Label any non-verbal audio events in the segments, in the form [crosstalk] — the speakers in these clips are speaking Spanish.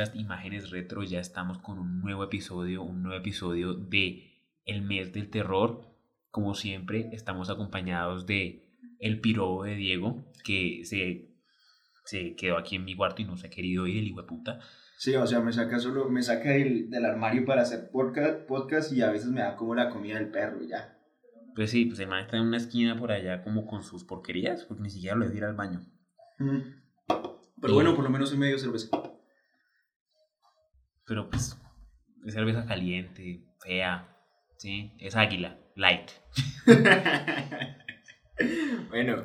podcast Imágenes Retro. Ya estamos con un nuevo episodio, un nuevo episodio de El Mes del Terror. Como siempre, estamos acompañados de el pirobo de Diego, que se, se quedó aquí en mi cuarto y no se ha querido ir, el hijo de puta. Sí, o sea, me saca solo, me saca del, del armario para hacer podcast, podcast y a veces me da como la comida del perro y ya. Pues sí, pues el man está en una esquina por allá como con sus porquerías, porque ni siquiera lo dejó ir al baño. Mm. Pero bueno, por lo menos en medio cerveza. Pero pues es cerveza caliente, fea, ¿sí? Es águila, light. [laughs] bueno,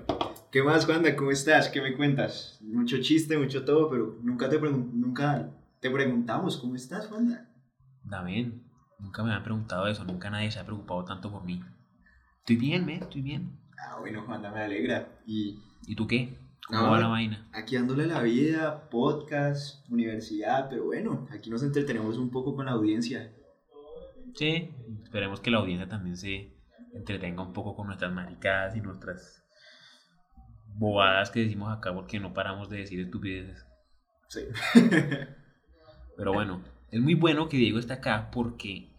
¿qué más, Wanda? ¿Cómo estás? ¿Qué me cuentas? Mucho chiste, mucho todo, pero nunca te, nunca te preguntamos cómo estás, Wanda. David, nunca me han preguntado eso, nunca nadie se ha preocupado tanto por mí. Estoy bien, me, estoy bien. Ah, bueno, Wanda, me alegra. Y ¿Y tú qué? ¿Cómo No, la vaina? aquí dándole la vida, podcast, universidad, pero bueno, aquí nos entretenemos un poco con la audiencia. Sí, esperemos que la audiencia también se entretenga un poco con nuestras maricadas y nuestras bobadas que decimos acá porque no paramos de decir estupideces. Sí. [laughs] Pero bueno, es muy bueno que Diego esté acá porque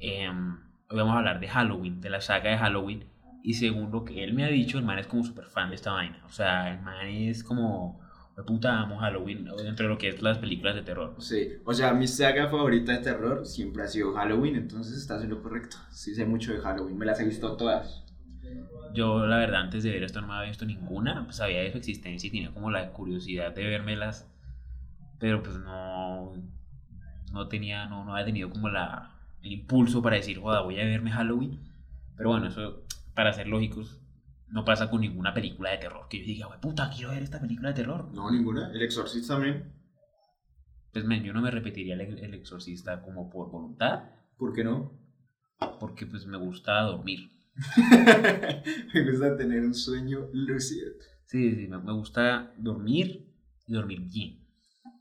em, hoy vamos a hablar de Halloween, de la saga de Halloween. Y según lo que él me ha dicho, el man es como súper fan de esta vaina. O sea, el man es como, de puta, amo Halloween dentro de lo que es las películas de terror. Sí, o sea, mi saga favorita de terror siempre ha sido Halloween, entonces estás en lo correcto. Sí sé mucho de Halloween, me las he visto todas. Yo, la verdad, antes de ver esto no me había visto ninguna. Pues sabía de su existencia y tenía como la curiosidad de vérmelas. Pero pues no, no tenía, no, no había tenido como la, el impulso para decir, joda, voy a verme Halloween. Pero bueno, eso, para ser lógicos, no pasa con ninguna película de terror. Que yo diga, "Hue puta, quiero ver esta película de terror. No, ninguna. El Exorcista también. Pues men, yo no me repetiría el, el exorcista como por voluntad. ¿Por qué no? Porque pues me gusta dormir. [laughs] me gusta tener un sueño lúcido. Sí, sí, me, me gusta dormir y dormir bien.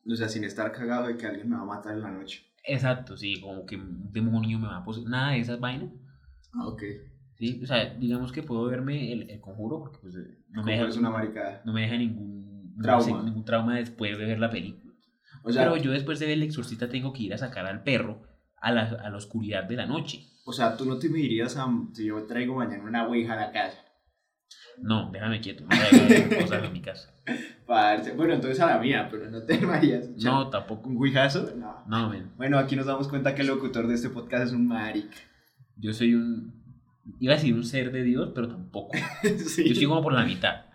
O sea, sin estar cagado de que alguien me va a matar en la noche. Exacto, sí, como que un demonio me va a poseer. Nada de esas vainas. Ah, ok. Sí, o sea, digamos que puedo verme el, el conjuro porque pues eh, no, me deja, es una maricada. no me deja ningún no Trauma. ningún trauma después de ver la película. O sea, Pero yo después de ver el exorcista tengo que ir a sacar al perro a la, a la oscuridad de la noche. o sea, tú no te dirías a si yo traigo mañana una ouija a la casa. No, déjame quieto, no traigo cosas en mi casa. [laughs] Parce, Bueno, entonces a la mía, pero no te vayas. No, tampoco. ¿Un ouijazo? No. No. Bueno, aquí nos damos cuenta que el locutor de este podcast es un marica. Yo soy un. Iba a decir un ser de Dios, pero tampoco. [laughs] sí. Yo soy como por la mitad.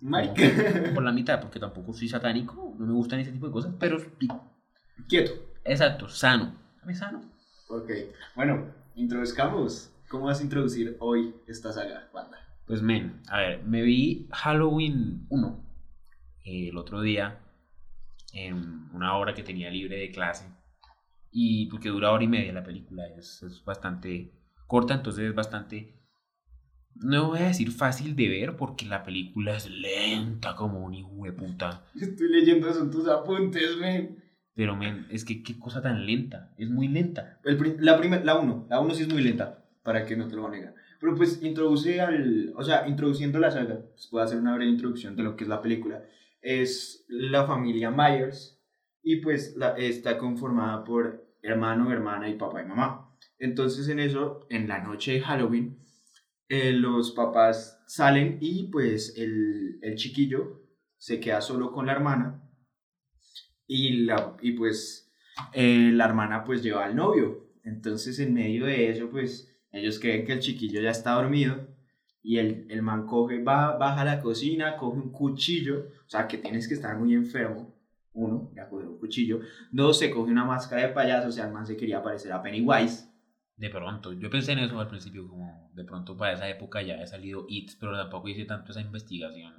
Como [laughs] por la mitad, porque tampoco soy satánico, no me gustan ese tipo de cosas, pero Quieto. exacto, sano. Dame sano. Ok. Bueno, introduzcamos. ¿Cómo vas a introducir hoy esta saga, banda? Pues men, a ver, me vi Halloween 1 eh, el otro día en una hora que tenía libre de clase y porque dura hora y media la película, es, es bastante corta, entonces es bastante, no voy a decir fácil de ver porque la película es lenta como un hijo de puta, [laughs] Estoy leyendo eso en tus apuntes, men. pero men, es que qué cosa tan lenta, es muy lenta. El la primera, la 1. La 1 sí es muy lenta, para que no te lo voy a negar. Pero pues introduce al. O sea, introduciendo la saga, pues puedo hacer una breve introducción de lo que es la película. Es la familia Myers y pues la, está conformada por hermano, hermana y papá y mamá. Entonces en eso, en la noche de Halloween, eh, los papás salen y pues el, el chiquillo se queda solo con la hermana y, la, y pues eh, la hermana pues lleva al novio. Entonces en medio de eso pues ellos creen que el chiquillo ya está dormido y el, el man coge, va, baja a la cocina, coge un cuchillo, o sea que tienes que estar muy enfermo. Uno, ya coge un cuchillo. Dos, se coge una máscara de payaso, o sea, el man se quería parecer a Pennywise. De pronto, yo pensé en eso al principio, como de pronto para esa época ya había salido It, pero tampoco hice tanto esa investigación.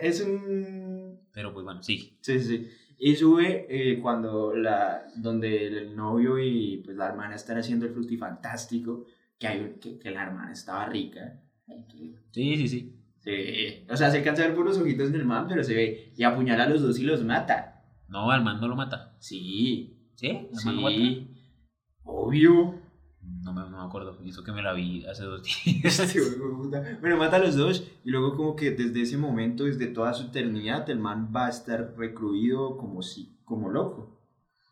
Es un... Pero pues bueno, sí. Sí, sí, sí. Y sube eh, cuando la, donde el novio y pues la hermana están haciendo el frutifantástico, que, hay, que, que la hermana estaba rica. Que- Sí, sí, sí. Sí. O sea, se alcanza a ver por los ojitos del man, pero se ve y apuñala a los dos y los mata. No, al man no lo mata. Sí, ¿Sí? ¿Al man lo mata? sí. Obvio. Acuerdo. Hizo que me la vi hace dos días. [laughs] Puta. Bueno, mata a los dos y luego como que desde ese momento, desde toda su eternidad, el man va a estar recluido como si, como loco.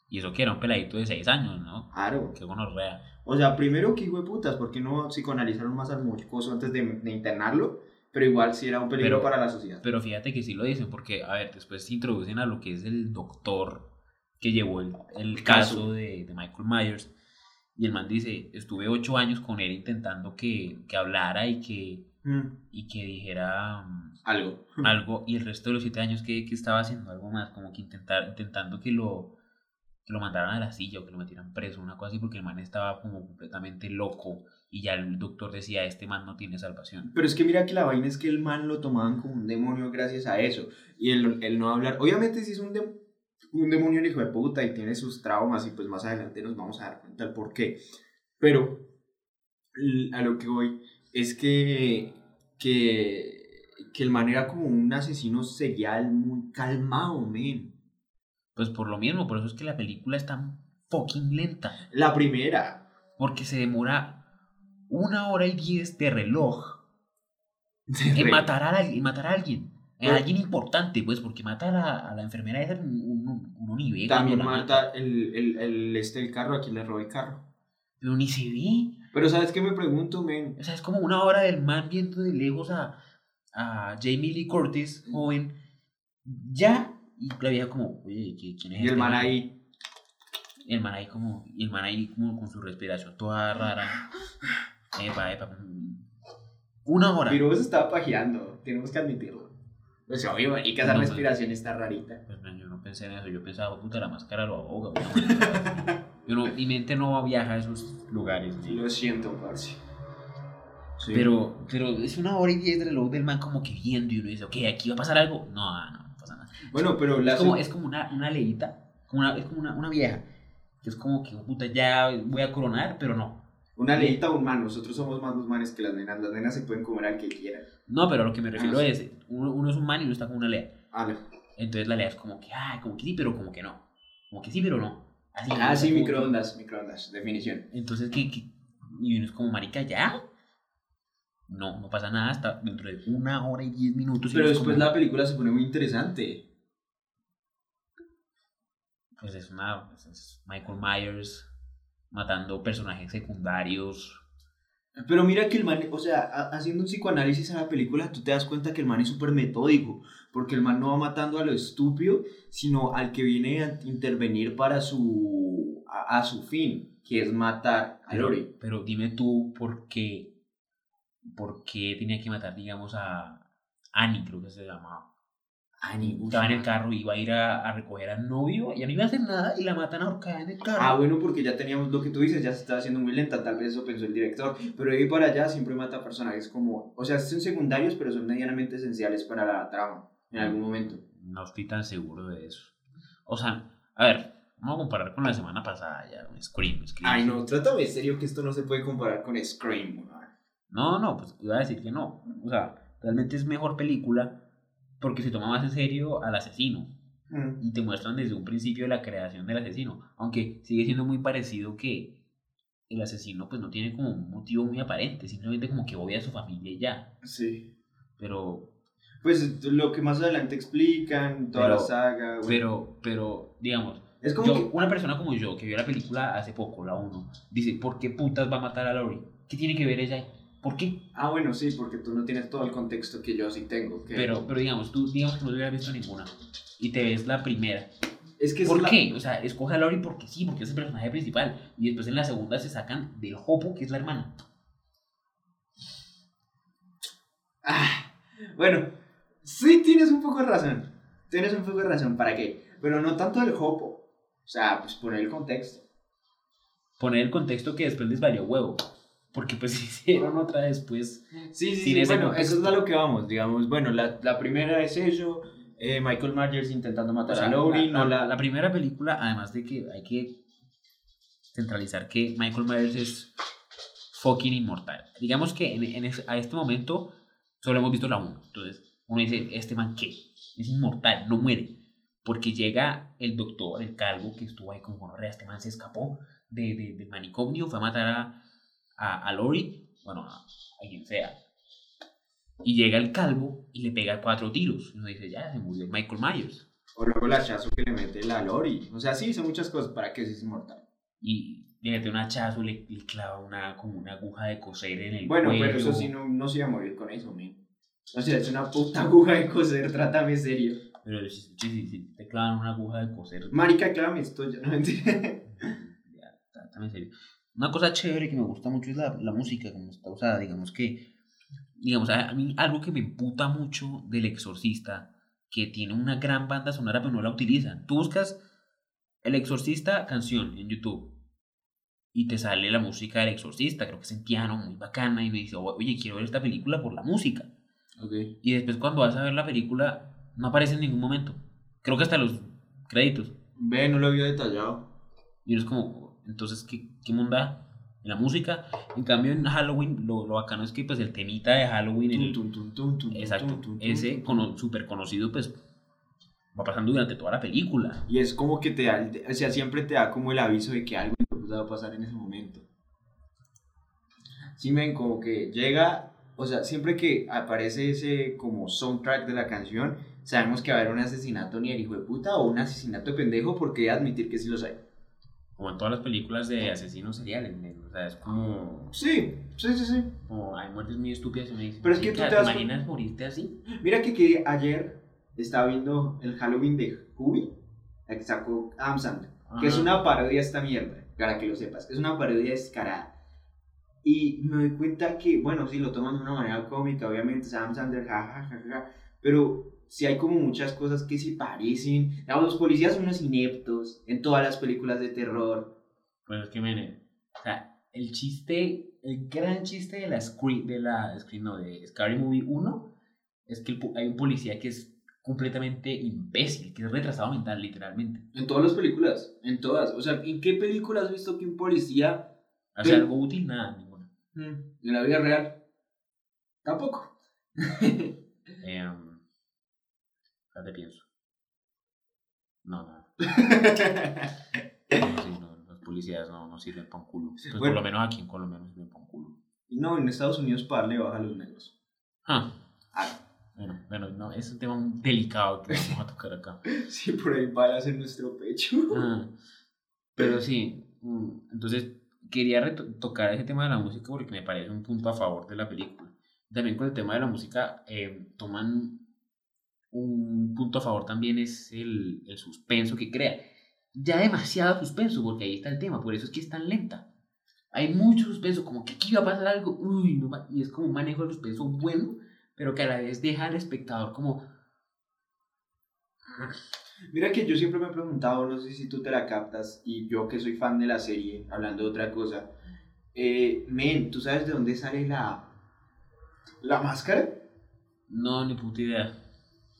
Y eso que era un peladito de 6 años, ¿no? Claro. Qué gonorrea. O sea, primero que hijo de putas, ¿por qué no psicoanalizaron más al mocoso antes de, de internarlo? Pero igual sí era un peligro Pero- para la sociedad. Pero fíjate que sí lo dicen, porque, a ver, después se introducen a lo que es el doctor que llevó el, el Caso. caso de, de Michael Myers. Y el man dice, estuve ocho años con él intentando que, que hablara y que, Mm, y que dijera mm, algo. algo. Y el resto de los siete años que, que estaba haciendo algo más, como que intentar, intentando que lo, que lo mandaran a la silla o que lo metieran preso, una cosa así, porque el man estaba como completamente loco. Y ya el doctor decía, este man no tiene salvación. Pero es que mira que la vaina es que el man lo tomaban como un demonio gracias a eso. Y el, el no hablar. Obviamente, sí es un, de- un demonio el hijo de puta y tiene sus traumas, y pues más adelante nos vamos a dar cuenta del por qué. Pero a lo que voy es que, que, que el man era como un asesino serial muy calmado, men. Pues por lo mismo, por eso es que la película es tan fucking lenta. La primera. Porque se demora una hora y diez de reloj en matar a, alguien- en matar a alguien. A alguien importante, pues, porque matar a, a la enfermera es un, También mata el, el, el, este, el carro, a quien le robó el carro. Pero ni se ve. Pero ¿sabes qué me pregunto, men? O sea, es como una hora del man viendo de lejos a, a Jamie Lee Curtis, joven, ya, y la vieja como, oye, ¿qui- ¿quién es Y el este man ahí El man ahí como, y el man ahí como con su respiración toda rara. [laughs] Epa, epa. Una hora. Pero vos estaba pajeando, tenemos que admitirlo. Pues obvio, marica, esa No, respiración está rarita. Pues, man, yo no pensé en eso, yo pensaba, puta, la máscara lo ahoga. Yo no, [laughs] mi mente no viaja a esos lugares. ¿no? Lo siento, parce. Sí. Pero, pero es una hora y diez de reloj del man como que viendo y uno dice, ok, aquí va a pasar algo. No, no, no pasa nada. Bueno, pero la Es como, es como una, una leíta, como una, es como una, una vieja, que es como que, puta, ya voy a coronar, pero no. una leíta un man. Nosotros somos más los manes que las nenas. Las nenas se pueden comer al que quieran. No, pero a lo que me refiero Ah, sí. es, uno, uno es un man y uno está con una lea. Ah, no. Entonces la lea es como que, ay, como que sí, pero como que no. Como que sí, pero no. Así, Ah, sí, microondas, microondas, definición. Entonces, ¿qué, qué? Y uno es como, marica, ¿ya? No, no pasa nada hasta dentro de una hora y diez minutos. Pero después como, la película se pone muy interesante. Pues es una... es Michael Myers matando personajes secundarios. Pero mira que el man, o sea, ha- haciendo un psicoanálisis a la película, tú te das cuenta que el man es súper metódico, porque el man no va matando a lo estúpido, sino al que viene a intervenir para su, a, a su fin, que es matar a Lori. pero dime tú por qué, por qué tenía que matar, digamos, a Annie, creo que se llamaba. Annie, Estaba en el carro, iba a ir a, a recoger al novio, y no iba a hacer nada, y la matan ahorcada en el carro. Ah, bueno, porque ya teníamos lo que tú dices, ya se estaba haciendo muy lenta, tal vez eso pensó el director, pero de ahí para allá siempre mata personajes como, o sea, son secundarios, pero son medianamente esenciales para la trama, en algún momento. No estoy tan seguro de eso. O sea, a ver, vamos a comparar con la semana pasada ya, un Scream. Scream. Ay, no, trátame en serio que esto no se puede comparar con Scream. No, no, pues iba a decir que no. O sea, realmente es mejor película porque se toma más en serio al asesino Mm. y te muestran desde un principio la creación del asesino. Aunque sigue siendo muy parecido que el asesino pues no tiene como un motivo muy aparente, simplemente como que odia a su familia y ya. Sí. Pero, Pues lo que más adelante explican, toda Pero- la saga. bueno. pero, pero, digamos, es como yo- que. una persona como yo que vio la película hace poco, la 1, dice, ¿por qué putas va a matar a Lori? ¿Qué tiene que ver ella ahí? ¿Por qué? Ah, bueno, sí, porque tú no tienes todo el contexto que yo sí tengo. que- Pero, pero digamos, tú digamos que no hubieras visto ninguna y te ves la primera. es que es ¿Por la- qué? O sea, escoge a Lori porque sí, porque es el personaje principal. Y después en la segunda se sacan del Hopo, que es la hermana. Ah, bueno, sí tienes un poco de razón. Tienes un poco de razón, ¿para qué? Pero no tanto el hopo. O sea, pues poner el contexto. Poner el contexto que después les valió huevo. Porque pues [laughs] hicieron otra después. Sí, sí, sí. ese Bueno, contexto. eso es a lo que vamos, digamos. Bueno, la, la primera es eso. Eh, Michael Myers intentando O matar sea, a Laurie, la, no la- primera película, además de que hay que centralizar que Michael Myers es fucking inmortal. Digamos que en, en a este momento solo hemos visto la 1. Entonces, uno dice, ¿este man qué? Es inmortal, no muere. Porque llega el doctor, el calvo, que estuvo ahí con gonorrea, este man se escapó de, de- del manicomio, fue a matar a, a, a Lori, bueno, a, a quien sea. Y llega el calvo y le pega cuatro tiros. Y uno dice, ya, se murió Michael Myers. O luego el hachazo que le mete la Lori. O sea, sí, hizo muchas cosas para que sea inmortal. y le mete un hachazo, le, le clava una, como una aguja de coser en el Bueno, pero eso sí, no, no se iba a morir con eso, man. O sea, es una puta aguja de coser, trátame serio. Pero sí, sí, sí, te clavan una aguja de coser. Marica, clávame esto, ya no mentira. [laughs] Ya, trátame serio. Una cosa chévere que me gusta mucho es la, la música, como está usada. Digamos que, digamos, a, mí algo que me emputa mucho del Exorcista, que tiene una gran banda sonora, pero no la utilizan. Tú buscas El Exorcista canción en YouTube y te sale la música del Exorcista, creo que es en piano, muy bacana, y me dice, oye, quiero ver esta película por la música. Y después cuando vas a ver la película, no aparece en ningún momento. Creo que hasta los créditos. Ve, no lo había detallado. Y es como, entonces, ¿qué, qué munda? En la música. En cambio, en Halloween, lo, lo bacano es que pues el temita de Halloween, exacto, ese cono- súper conocido, pues va pasando durante toda la película. Y es como que te da, o sea, siempre te da como el aviso de que algo va a pasar en ese momento. Sí, men, como que llega, o sea, siempre que aparece ese como soundtrack de la canción, sabemos que va a haber un asesinato ni el hijo de puta o un asesinato de pendejo porque admitir que sí los hay. Como en todas las películas de asesinos seriales, men, o sea, es como, Sí, sí, sí, sí. como hay muertes muy estúpidas y me dicen, Pero es que tú "Chica, te ¿te das cu- imaginas morirte así? Mira que, que ayer estaba viendo el Halloween de Hubi, la que sacó Adam Sandler. que es una parodia esta mierda, para que lo sepas, que es una parodia descarada. Y me doy cuenta que, bueno, sí, lo toman de una manera cómica, obviamente, Sam Sandler, jajaja, ja, ja, ja, pero sí hay como muchas cosas que se parecen. Digamos, los policías son unos ineptos en todas las películas de terror. Pues es que, men, o sea, el chiste, el gran chiste de la Scream, de la Scream, no, de Scary Movie 1, es que el hay un policía que es completamente imbécil, que es retrasado mental, literalmente. En todas las películas, en todas. O sea, ¿en qué película has visto que un policía Hace Pero- algo útil, nada. En la vida real? Tampoco. Eh, ya te pienso. No, nada. [laughs] No, sí, no, los policías no, no sirven para un culo. Pues Bueno. Por lo menos aquí en Colombia no sirven para un culo. no, en Estados Unidos parle baja a los negros. Ah, Ah, bueno, bueno, no, es un tema delicado que vamos a tocar acá. [laughs] sí, por ahí balas en nuestro pecho. Ah, [laughs] pero sí, mm, entonces quería tocar ese tema de la música porque me parece un punto a favor de la película. También con el tema de la música eh, toman un punto a favor también es el, el suspenso que crea. Ya demasiado suspenso porque ahí está el tema, por eso es que es tan lenta. Hay mucho suspenso, como que aquí va a pasar algo, uy, no y es como un manejo de suspenso bueno, pero que a la vez deja al espectador como, Mira que yo siempre me he preguntado, no sé si tú te la captas, y yo que soy fan de la serie, hablando de otra cosa, eh, men, ¿tú sabes de dónde sale la, la máscara? no, ni puta idea.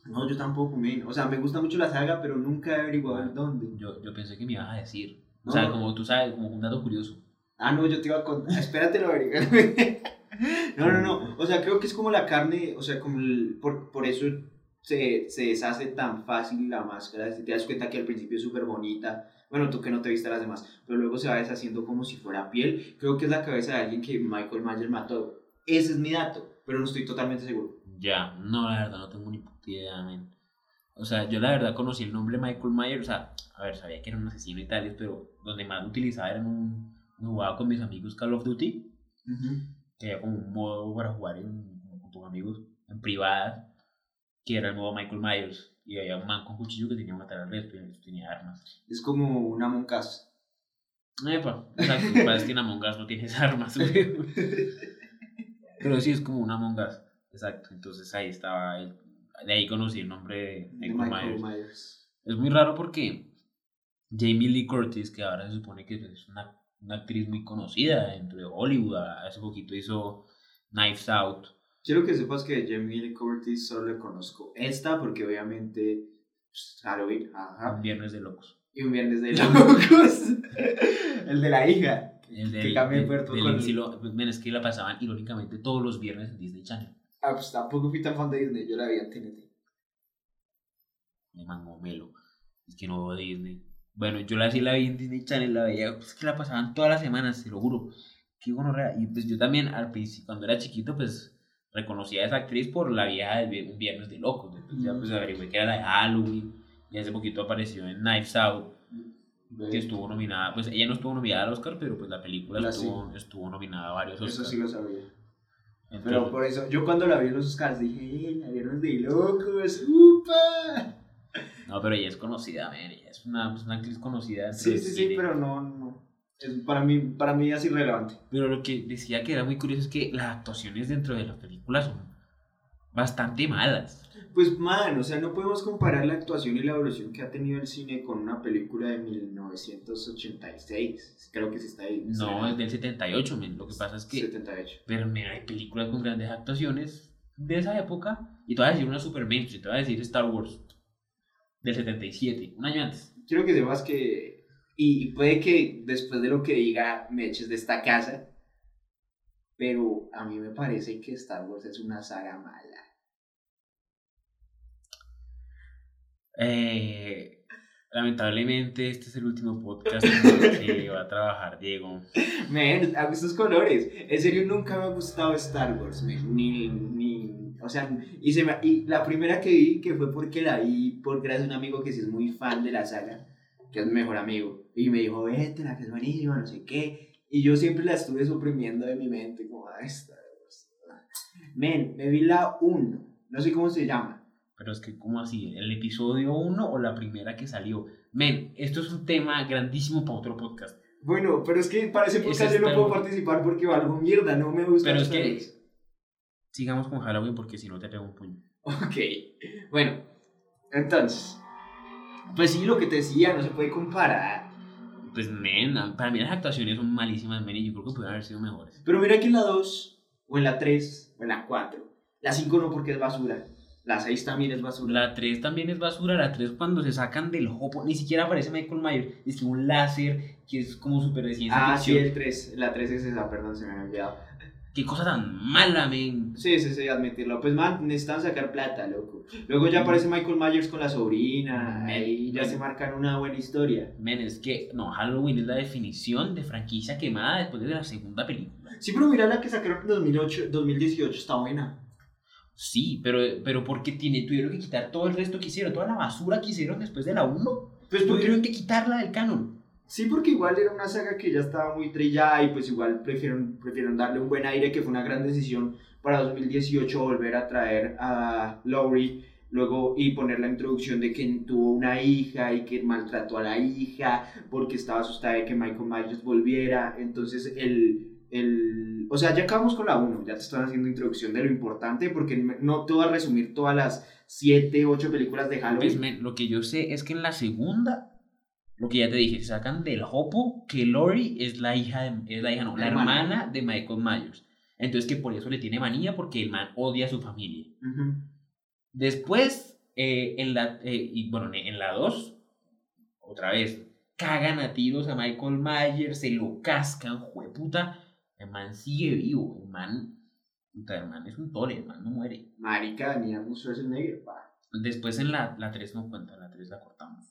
No, yo tampoco, men. O sea, me gusta mucho la saga, pero nunca he averiguado en dónde. Yo, yo pensé que me ibas a decir. O No, sea, no. como tú sabes, como un dato curioso. Ah, no, yo te iba a contar. [laughs] Espérate, lo averiguo. [laughs] no, no, no. O sea, creo que es como la carne, o sea, como el- por, por eso se, se deshace tan fácil la máscara. Si te das cuenta que al principio es súper bonita. Bueno, tú que no te viste las demás, pero luego se va deshaciendo como si fuera piel. Creo que es la cabeza de alguien que Michael Myers mató. Ese es mi dato, pero no estoy totalmente seguro. Ya, no, la verdad, no tengo ni puta idea, men. O sea, yo la verdad conocí el nombre Michael Myers, o sea, a ver, sabía que era un asesino y tales, pero donde más lo utilizaba era en un... jugaba con mis amigos Call of Duty, que había como un modo para jugar en- con tus amigos en privada, que era el modo Michael Myers, y había un man con cuchillo que tenía que matar al resto y el resto tenía armas. Es como una moncas. Epa, exacto, pasa es que en Among Us no tienes armas. Pero sí es como una Among Us, exacto. Entonces ahí estaba, el- de ahí conocí el nombre de De Michael, Michael Myers. Myers. Es muy raro porque Jamie Lee Curtis, que ahora se supone que es una, una actriz muy conocida dentro de Hollywood, hace poquito hizo Knives Out, Quiero que sepas que Jamie Lee Curtis solo le conozco esta porque obviamente pues, Halloween, ajá. Un viernes de locos. Y un viernes de [laughs] locos. el de la hija. El Que cambia de puerto del con- lo- men, es que la pasaban irónicamente todos los viernes en Disney Channel. Ah, pues tampoco fui tan fan de Disney, yo la vi en TNT. Me mamó Melo. Es que no veo Disney. Bueno, yo la sí la vi en Disney Channel, la veía, pues que la pasaban todas las semanas, te lo juro. Qué gonorrea. Y pues yo también, al principio, cuando era chiquito, pues reconocía a esa actriz por la vieja de Vi- Un Viernes de Locos. Entonces ya pues averigué que era la de Halloween. Y hace poquito apareció en Knives Out, que estuvo nominada. Pues ella no estuvo nominada al Oscar, pero pues la película La estuvo, estuvo nominada a varios Oscars. Eso sí lo sabía. Entonces, Pero por eso, yo cuando la vi en los Oscars dije, ¡eh, la viernes de locos! ¡Upa! No, pero ella es conocida, man, ella es una, pues, una actriz conocida. Sí, del sí, sí, pero no, para, mí, para mí es irrelevante. Pero lo que decía que era muy curioso es que las actuaciones dentro de las películas son bastante malas. Pues, man, o sea, no podemos comparar la actuación y la evolución que ha tenido el cine con una película de 1986. Creo que sí está ahí. No, es del 78, men. Lo que pasa es que. 78. Pero men, hay películas con grandes actuaciones de esa época. Y te voy a decir una super mainstream. Te voy a decir Star Wars del 77, un año antes. Quiero que sepas que. Y, y puede que después de lo que diga me eches de esta casa. Pero a mí me parece que Star Wars es una saga mala. Eh, lamentablemente, este es el último podcast en el que va a trabajar Diego. [laughs] Men, a estos colores. En serio, nunca me ha gustado Star Wars. Ni, ni, o sea, y, se me, y la primera que vi, que fue porque la vi por gracias a un amigo que sí es muy fan de la saga, que es mi mejor amigo. Y me dijo, vete, la que es buenísima, no sé qué. Y yo siempre la estuve suprimiendo de mi mente, como, "Ay, Star Wars. Men, me vi la 1, no sé cómo se llama. Pero es que, ¿cómo así? ¿El episodio 1 o la primera que salió? Men, esto es un tema grandísimo para otro podcast. Bueno, pero es que para ese podcast yo no puedo participar porque valgo mierda, no me gusta. Pero es que- Wars. Sigamos con Halloween porque si no te pego un puño. Ok, bueno, entonces, pues sí, lo que te decía, no se puede comparar. Pues, men, para mí las actuaciones son malísimas, men, y yo creo que pudieron haber sido mejores. Pero mira que en la 2, o en la 3, o en la 4, la 5 no porque es basura, la 6 también es basura. La 3 también es basura. La 3 cuando se sacan del hopo, ni siquiera aparece Michael Myers. Es que un láser que es como súper de ciencia Ah, sí, ficción. el 3, la 3 es esa, perdón, se me había olvidado. Qué cosa tan mala, men. Sí, sí, sí, admitirlo. Pues man, necesitan sacar plata, loco. Luego ya aparece Michael Myers con la sobrina, ahí ya se marcan una buena historia. Men, es que, no, Halloween es la definición de franquicia quemada después de la segunda película. Sí, pero mira la que sacaron en 2008, 2018, está buena. Sí, pero, pero porque tiene, tuvieron que quitar todo el resto que hicieron, toda la basura que hicieron después de la 1. Pues porque Tuvieron que quitarla del canon. Sí, porque igual era una saga que ya estaba muy trillada y pues igual prefieron, prefieron darle un buen aire, que fue una gran decisión para 2018 volver a traer a Laurie luego y poner la introducción de que tuvo una hija y que maltrató a la hija porque estaba asustada de que Michael Myers volviera. Entonces el... el o sea, ya acabamos con la 1, ya te están haciendo introducción de lo importante porque no te voy a resumir todas las 7, 8 películas de Pues, Halloween. lo que yo sé es que en la segunda, lo que ya te dije, sacan del hopo que Lori es la hija, de, es la hija, no, la Hermana. hermana de Michael Myers. Entonces que por eso le tiene manía porque el man odia a su familia. Después, eh, en la, eh, y bueno, en la 2, otra vez, cagan a tiros a Michael Myers, se lo cascan, jueputa. El man sigue vivo, el man, puta, el man es un tore, el man no muere. Marica, ni a Schwarzenegger, pa. Después en la, la 3 no cuenta, la 3 la cortamos.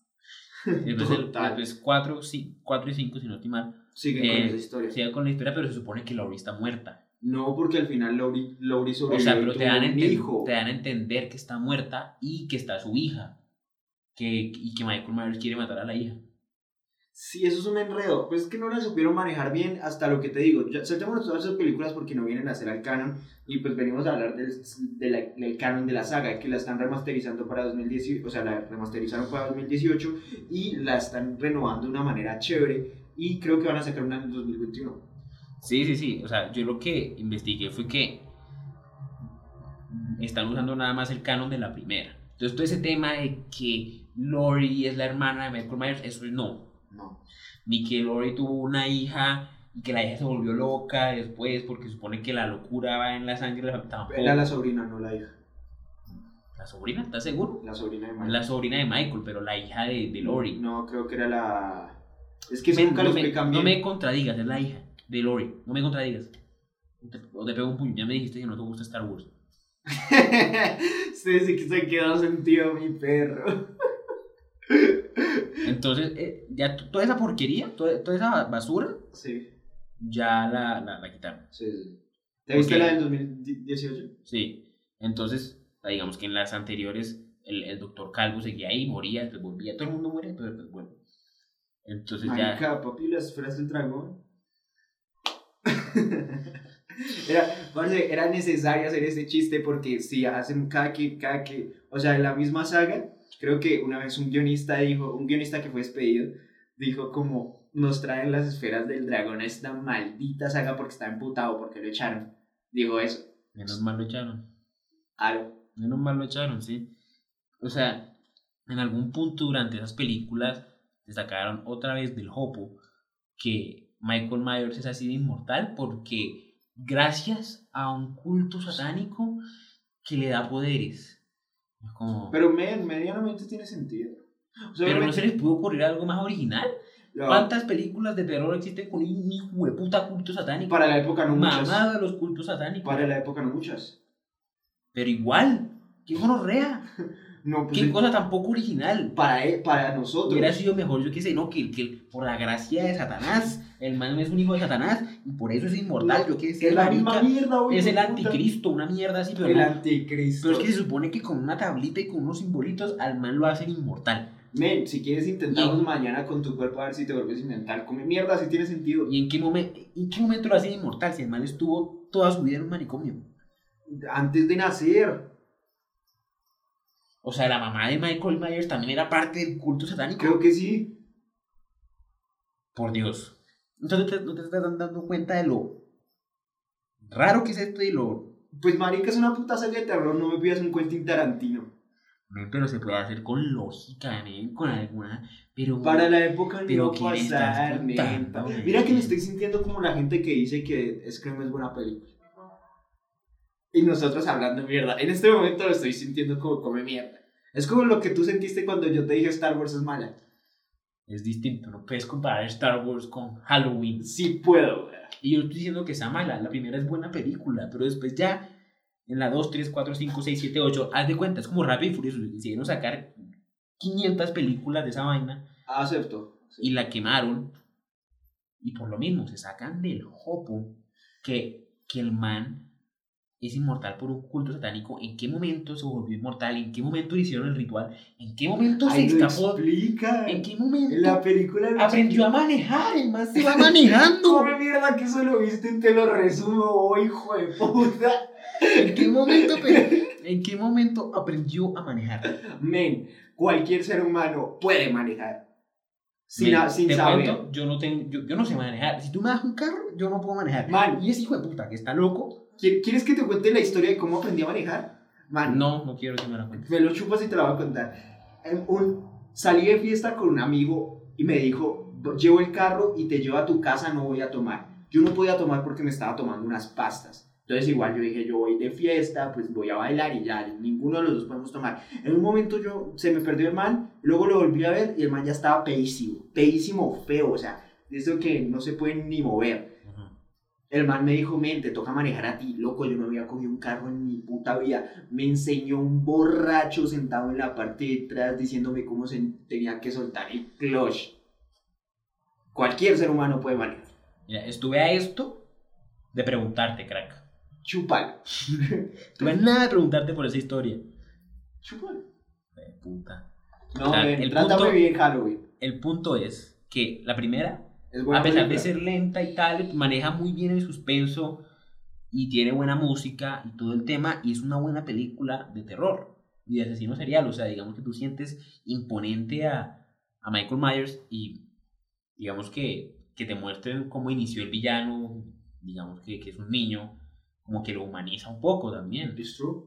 [laughs] Después, el, Total. después 4, sí, 4 y 5, si no estoy mal, Siguen Eh, con esa historia. sigue con la historia, pero se supone que Laurie está muerta. No, porque al final Laurie, Laurie O sobrevivió sea, y pero te dan, a un hijo. te dan a entender que está muerta y que está su hija. Que, y que Michael Myers quiere matar a la hija. Sí, eso es un enredo. Pues es que no la supieron manejar bien hasta lo que te digo. Ya, saltémonos todas esas películas porque no vienen a ser al canon. Y pues venimos a hablar del, de la- del canon de la saga, que la están remasterizando para 2018. O sea, la remasterizaron para 2018 y la están renovando de una manera chévere. Y creo que van a sacar una en 2021. Sí, sí, sí. O sea, yo lo que investigué fue que están usando nada más el canon de la primera. Entonces, todo ese tema de que Laurie es la hermana de Michael Myers, eso no. No. Ni que Laurie tuvo una hija y que la hija se volvió loca después porque supone que la locura va en la sangre. Tampoco. Era la sobrina, no la hija. ¿La sobrina? ¿Estás seguro? La sobrina de Michael. La sobrina de Michael, pero la hija de, de Lori. No, creo que era la. Es que Me- nunca no, lo me, explican no me contradigas, es la hija de Lori. No me contradigas. O te, o te pego un puño. Ya me dijiste que no te gusta Star Wars. [laughs] sí, sí que se quedó sentido mi perro. Entonces, eh, ya toda esa porquería, toda, toda esa basura, Sí, ya la, la, la quitaron. sí, sí. ¿Te viste la del 2018? Sí. Entonces, digamos que en las anteriores, el, el doctor Calvo seguía ahí, moría, después volvía. Todo el mundo muere, pero después vuelve. Entonces ya. Marica, papi, las esferas del dragón. [laughs] era, era necesario hacer ese chiste porque si hacen cada que, cada que, o sea, en la misma saga, creo que una vez un guionista dijo, un guionista que fue despedido, dijo como, nos traen las esferas del dragón a esta maldita saga porque está emputado, porque lo echaron. Dijo eso. Menos mal lo echaron. Aro. Menos mal lo echaron, sí. O sea, en algún punto durante esas películas destacaron otra vez del Hopo que Michael Myers es así de inmortal porque gracias a un culto satánico que le da poderes. Es como- Pero men, medianamente tiene sentido. O sea, pero no se les pudo ocurrir algo más original. No, ¿Cuántas películas de terror existen con un hijo de puta culto satánico? para la época no muchas. Mamado de los cultos satánicos. Para la época no muchas. Pero igual, qué gonorrea. [laughs] No, pues Qué cosa tan poco original. para, e- para nosotros. Hubiera sido mejor, yo qué sé, no, que, que por la gracia de Satanás, el man es un hijo de Satanás y por eso es inmortal, yo qué sé, es la misma mierda, es el anticristo, una mierda así, pero, El no. anticristo. pero es que se supone que con una tablita y con unos simbolitos al man lo hacen inmortal. Men, si quieres intentamos Y- mañana con tu cuerpo a ver si te vuelves inmortal. Come mierda, si tiene sentido. ¿Y en qué, momen- en qué momento lo hacen inmortal? Si el man estuvo toda su vida en un manicomio. Antes de nacer. O sea, la mamá de Michael Myers también era parte del culto satánico. Creo que sí. Por Dios. Entonces ¿te- no te estás dando cuenta de lo raro que es esto y lo Pues marica es una puta saga de terror, no me pidas un Quentin Tarantino. No, pero se puede hacer con lógica, ¿eh? con alguna. Pero. Para la época no Pero iba a ¿quién estás pasar, men. contando, men? Mira que me estoy sintiendo como la gente que dice que Scream es buena película. Y nosotros hablando mierda. En este momento lo estoy sintiendo como come mierda. Es como lo que tú sentiste cuando yo te dije Star Wars es mala. Es distinto, no puedes comparar Star Wars con Halloween. Sí puedo, güey. Y yo estoy diciendo que sea mala, la primera es buena película, pero después ya, en la 2, 3, 4, 5, 6, 7, 8, haz de cuenta, es como Rápido y Furioso. Decidieron sacar 500 películas de esa vaina Acepto. Sí. y la quemaron. Y por lo mismo, se sacan del hopo que, que el man es inmortal por un culto satánico. ¿En qué momento se volvió inmortal? ¿En qué momento le hicieron el ritual? ¿En qué momento se Ahí lo escapó? explica. ¿En qué momento En la película aprendió a manejar? El man se va manejando. [laughs] Come mierda que eso lo viste y te lo resumo hoy, hijo de puta. ¿En qué momento, ¿En qué momento aprendió a manejar? Men, cualquier ser humano puede manejar. Sin, Men, a- sin te saber. cuento, yo no tengo, yo, yo no sé manejar. Si tú me das un carro, yo no puedo manejar. Man. Y ese hijo de puta que está loco. ¿Qui- ¿Quieres que te cuente la historia de cómo aprendí a manejar? Man, No, no quiero que me la cuentes. me lo chupas y te la voy a contar. Un, salí de fiesta con un amigo y me dijo, llevo el carro y te llevo a tu casa, no voy a tomar. Yo no podía tomar porque me estaba tomando unas pastas. Entonces igual yo dije, yo voy de fiesta, pues voy a bailar y ya, ninguno de los dos podemos tomar. En un momento yo, se me perdió el man, luego lo volví a ver y el man ya estaba peísimo, peísimo, feo, o sea, de eso que no se pueden ni mover. El man me dijo, men, te toca manejar a ti, loco, yo no había cogido un carro en mi puta vida. Me enseñó un borracho sentado en la parte de atrás diciéndome cómo se tenía que soltar el clutch. Cualquier ser humano puede manejar. Mira, estuve a esto de preguntarte, crack. Chúpalo. Estuve [laughs] a nada de preguntarte por esa historia. Chúpalo. Eh, puta. No, O sea, men, el trátame punto- bien Halloween. El punto es que la primera a pesar de ser lenta y tal, maneja muy bien el suspenso y tiene buena música y todo el tema y es una buena película de terror y de asesino serial, o sea, digamos que tú sientes imponente a, a Michael Myers y digamos que, que te muestren cómo inició el villano, digamos que, que es un niño, como que lo humaniza un poco también. It's true.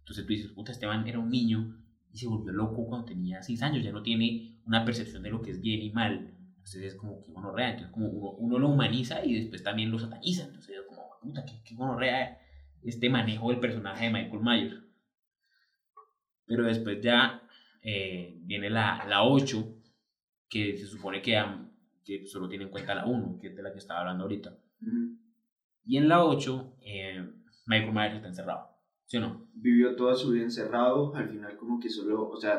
Entonces tú dices, puta, Esteban era un niño y se volvió loco cuando tenía 6 años, ya no tiene una percepción de lo que es bien y mal. Entonces es como que gonorrea, entonces como uno, uno lo humaniza y después también lo sataniza. Entonces es como, puta, qué, qué gonorrea este manejo del personaje de Michael Myers. Pero después ya eh, viene la, la 8, que se supone que, solo tiene en cuenta la 1, que es de la que estaba hablando ahorita. Y en la 8, eh, Michael Myers está encerrado. ¿Sí o no? Vivió toda su vida encerrado, al final como que solo, o sea,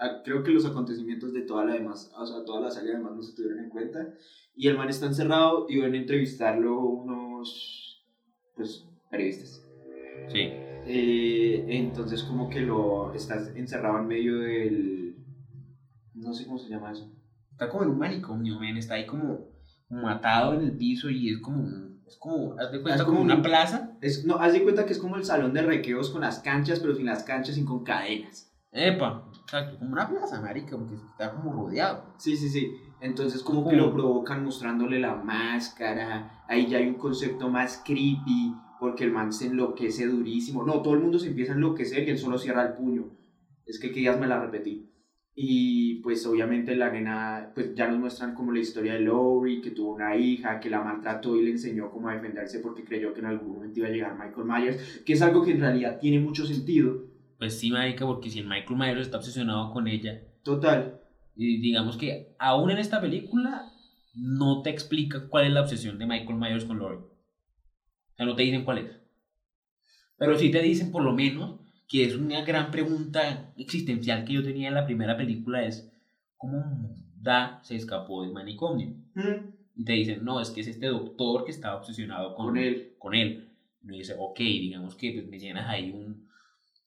ah, creo que los acontecimientos de toda la demás, o sea, toda la saga además no se tuvieron en cuenta. Y el man está encerrado y van a entrevistarlo unos, pues, periodistas. Sí. Eh, entonces como que lo estás encerrado en medio del, no sé cómo se llama eso. Está como en un manicomio, men. Está ahí como, como atado en el piso y es como, es como, haz de cuenta, Es como como una un- plaza. Es, no, haz de cuenta que es como el salón de recreos con las canchas, pero sin las canchas y con cadenas. Epa, exacto, como una plaza, marica, porque está como rodeado. Sí, sí, sí. Entonces como que lo provocan mostrándole la máscara. Ahí ya hay un concepto más creepy, porque el man se enloquece durísimo. No, todo el mundo se empieza a enloquecer y él solo cierra el puño. Es que que días me la repetí. Y pues obviamente la nena, pues ya nos muestran como la historia de Lori, que tuvo una hija, que la maltrató y le enseñó cómo a defenderse porque creyó que en algún momento iba a llegar Michael Myers, que es algo que en realidad tiene mucho sentido. Pues sí, marica, porque si el Michael Myers está obsesionado con ella, Total. y digamos que aún en esta película no te explica cuál es la obsesión de Michael Myers con Laurie. O sea, no te dicen cuál es. Pero sí te dicen por lo menos que es una gran pregunta existencial que yo tenía en la primera película es ¿cómo Da se escapó del manicomio? Mm, Y te dicen, no, es que es este doctor que estaba obsesionado con, Con él. Con él. Y me dice, ok, digamos que pues, me llenas ahí un,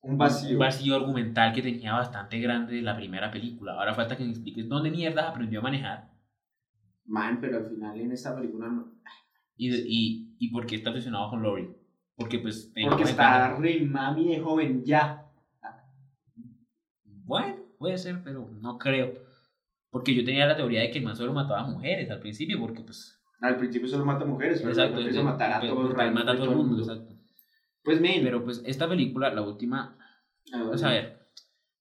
Un vacío. un vacío argumental que tenía bastante grande de la primera película. Ahora falta que me expliques dónde mierda aprendió a manejar Man, pero al final en esta película no. y, y, y por qué está obsesionado con Lori. Porque pues... Porque está re mami de joven ya. Bueno, puede ser, pero no creo. Porque yo tenía la teoría de que el man solo mataba mujeres al principio, porque pues... Al principio solo mata mujeres, pero Exacto, empieza a matar a pues, todos. pues, mata a todo el mundo, exacto. Pues men, Pero pues esta película, la última, Vamos a ver.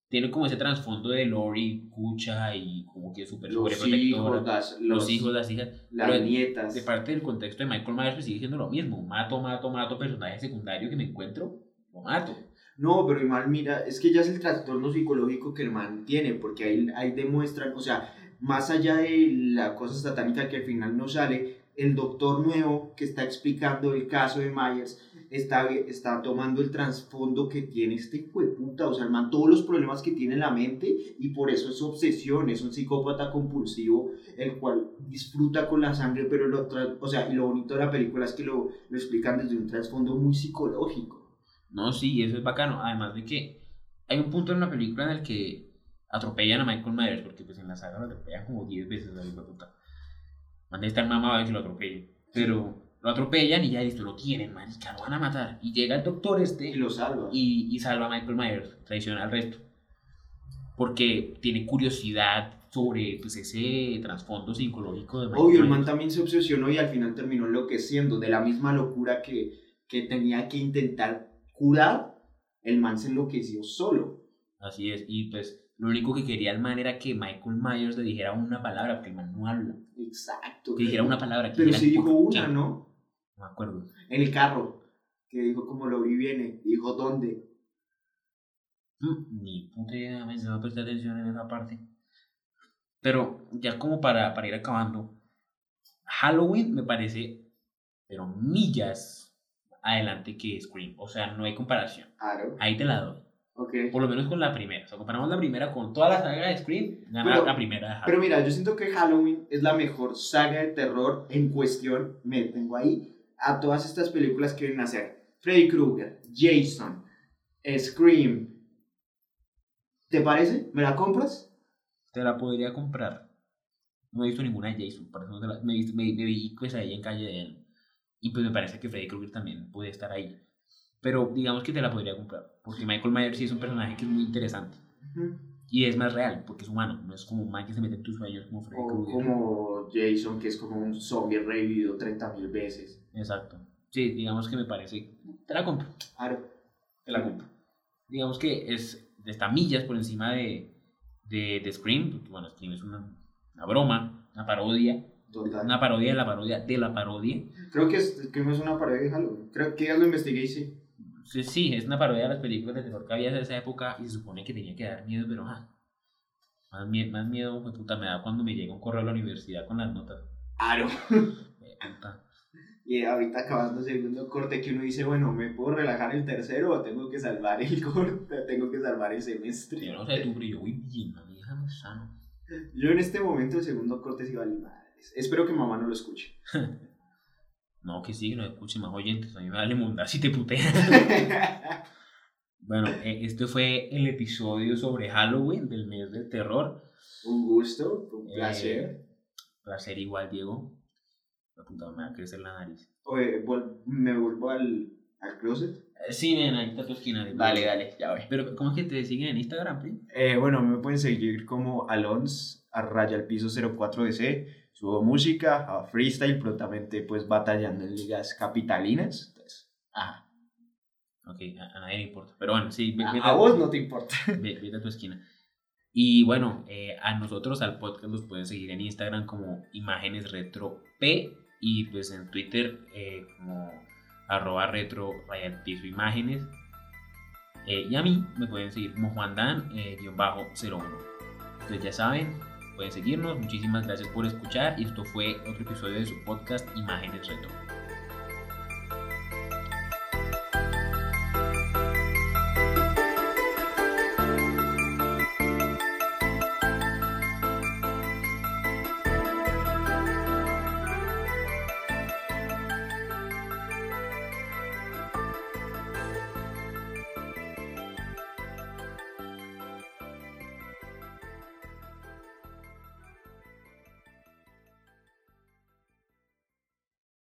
Tiene como ese trasfondo de Lori, cucha y como que súper los sobreprotectora. Los, los hijos, las hijas. las Pero nietas. De parte del contexto de Michael Myers, pues sigue siendo lo mismo. Mato, mato, mato personaje secundario que me encuentro, lo mato. No, pero igual, mira, es que ya es el trastorno psicológico que el man tiene, porque ahí, ahí demuestran, o sea, más allá de la cosa satánica que al final no sale, el doctor nuevo que está explicando el caso de Myers está, está tomando el trasfondo que tiene este hijo de puta, o sea, el man, todos los problemas que tiene en la mente, y por eso es obsesión, es un psicópata compulsivo, el cual disfruta con la sangre, pero lo o sea, y lo bonito de la película es que lo, lo explican desde un trasfondo muy psicológico. No, sí, eso es bacano. Además de que hay un punto en la película en el que atropellan a Michael Myers, porque pues en la saga lo atropellan como 10 veces a la puta. Estar mamado de que lo atropellen. Pero lo atropellan y ya listo, lo tienen, marica, lo van a matar. Y llega el doctor este Y lo salva. y, y salva a Michael Myers, traiciona al resto. Porque tiene curiosidad sobre pues, ese trasfondo psicológico de Michael Obvio, el Myers. man también se obsesionó y al final terminó enloqueciendo de la misma locura que, que tenía que intentar curar, el man se enloqueció solo. Así es, y pues lo único que quería el man era que Michael Myers le dijera una palabra, porque el man no habla. Exacto. Que dijera una palabra. que Pero sí dijo ¿por una? ¿no? No me acuerdo. En el carro, que dijo como Lori viene, dijo dónde. Mm, Ni puta idea, me no presté atención en esa parte. Pero ya como para, para ir acabando, Halloween me parece, pero millas adelante que Scream. O sea, no hay comparación. Claro. Ahí te la doy. Ok. Por lo menos con la primera. O sea, comparamos la primera con toda la saga de Scream, gana Pero- la primera de Pero Halloween. mira, yo siento que Halloween es la mejor saga de terror en cuestión. Me tengo ahí a todas estas películas que vienen a hacer. Freddy Krueger, Jason, Scream. ¿Te parece? ¿Me la compras? Te la podría comprar. No he visto ninguna de Jason, por eso la- me, me, me vi pues ahí en calle de él. Y pues me parece que Freddy Krueger también puede estar ahí. Pero digamos que te la podría comprar. Porque Michael Myers sí es un personaje que es muy interesante. Y es más real, porque es humano. No es como un man que se mete en tus sueños como Freddy O Krueger. como Jason, que es como un zombie revivido 30.000 veces. Exacto. Sí, digamos que me parece. Te la compro. Claro. Te la compro. Digamos que es está millas por encima de, de, de Scream. porque, Bueno, Scream es una, una broma, una parodia, Total. una parodia de la parodia de la parodia. Creo que, no es una parodia de Halloween. Creo que ya lo investigué y sí. Sí, sí, es una parodia de las películas de terror que había de esa época y se supone que tenía que dar miedo, pero ah, más, mie- más miedo, pues, puta, me da cuando me llega un correo a la universidad con las notas. Aro. Eh, puta. Y ahorita acabando el segundo corte que uno dice, bueno, ¿me puedo relajar el tercero o tengo que salvar el corte? Tengo que salvar el semestre. Yo no sé tú, pero yo voy bien, a mi hija me sano. Yo en este momento el segundo corte sí vale madres. Espero que mamá no lo escuche. [laughs] No, que sí, que no escuche más oyentes, a mí me vale mundar si te putean. [laughs] Bueno, eh, este fue el episodio sobre Halloween del mes del terror. un gusto, un Eh, placer. placer igual, Diego. La puta, me va a crecer la nariz. Oye, me vuelvo al, al closet. Eh, Sí, ven, ahí está tu esquina. de- ya voy. Pero, ¿cómo es que te siguen en Instagram? Eh, bueno, me pueden seguir como Alons, a raya al piso 04DC. Subo música, a freestyle, prontamente pues batallando en ligas capitalinas. Entonces, ajá. Ok, a, nadie le importa. Pero bueno, sí, A, a vos no te importa. [laughs] ve- vete a tu esquina. Y bueno, eh, a nosotros, al podcast, los pueden seguir en Instagram como Imágenes Retro P y pues en Twitter eh, como arroba retro raya al piso imágenes. Eh, y a mí me pueden seguir como Juan Dan, eh, guion bajo 01. Entonces ya saben, pueden seguirnos. Muchísimas gracias por escuchar y esto fue otro episodio de su podcast Imágenes Retro.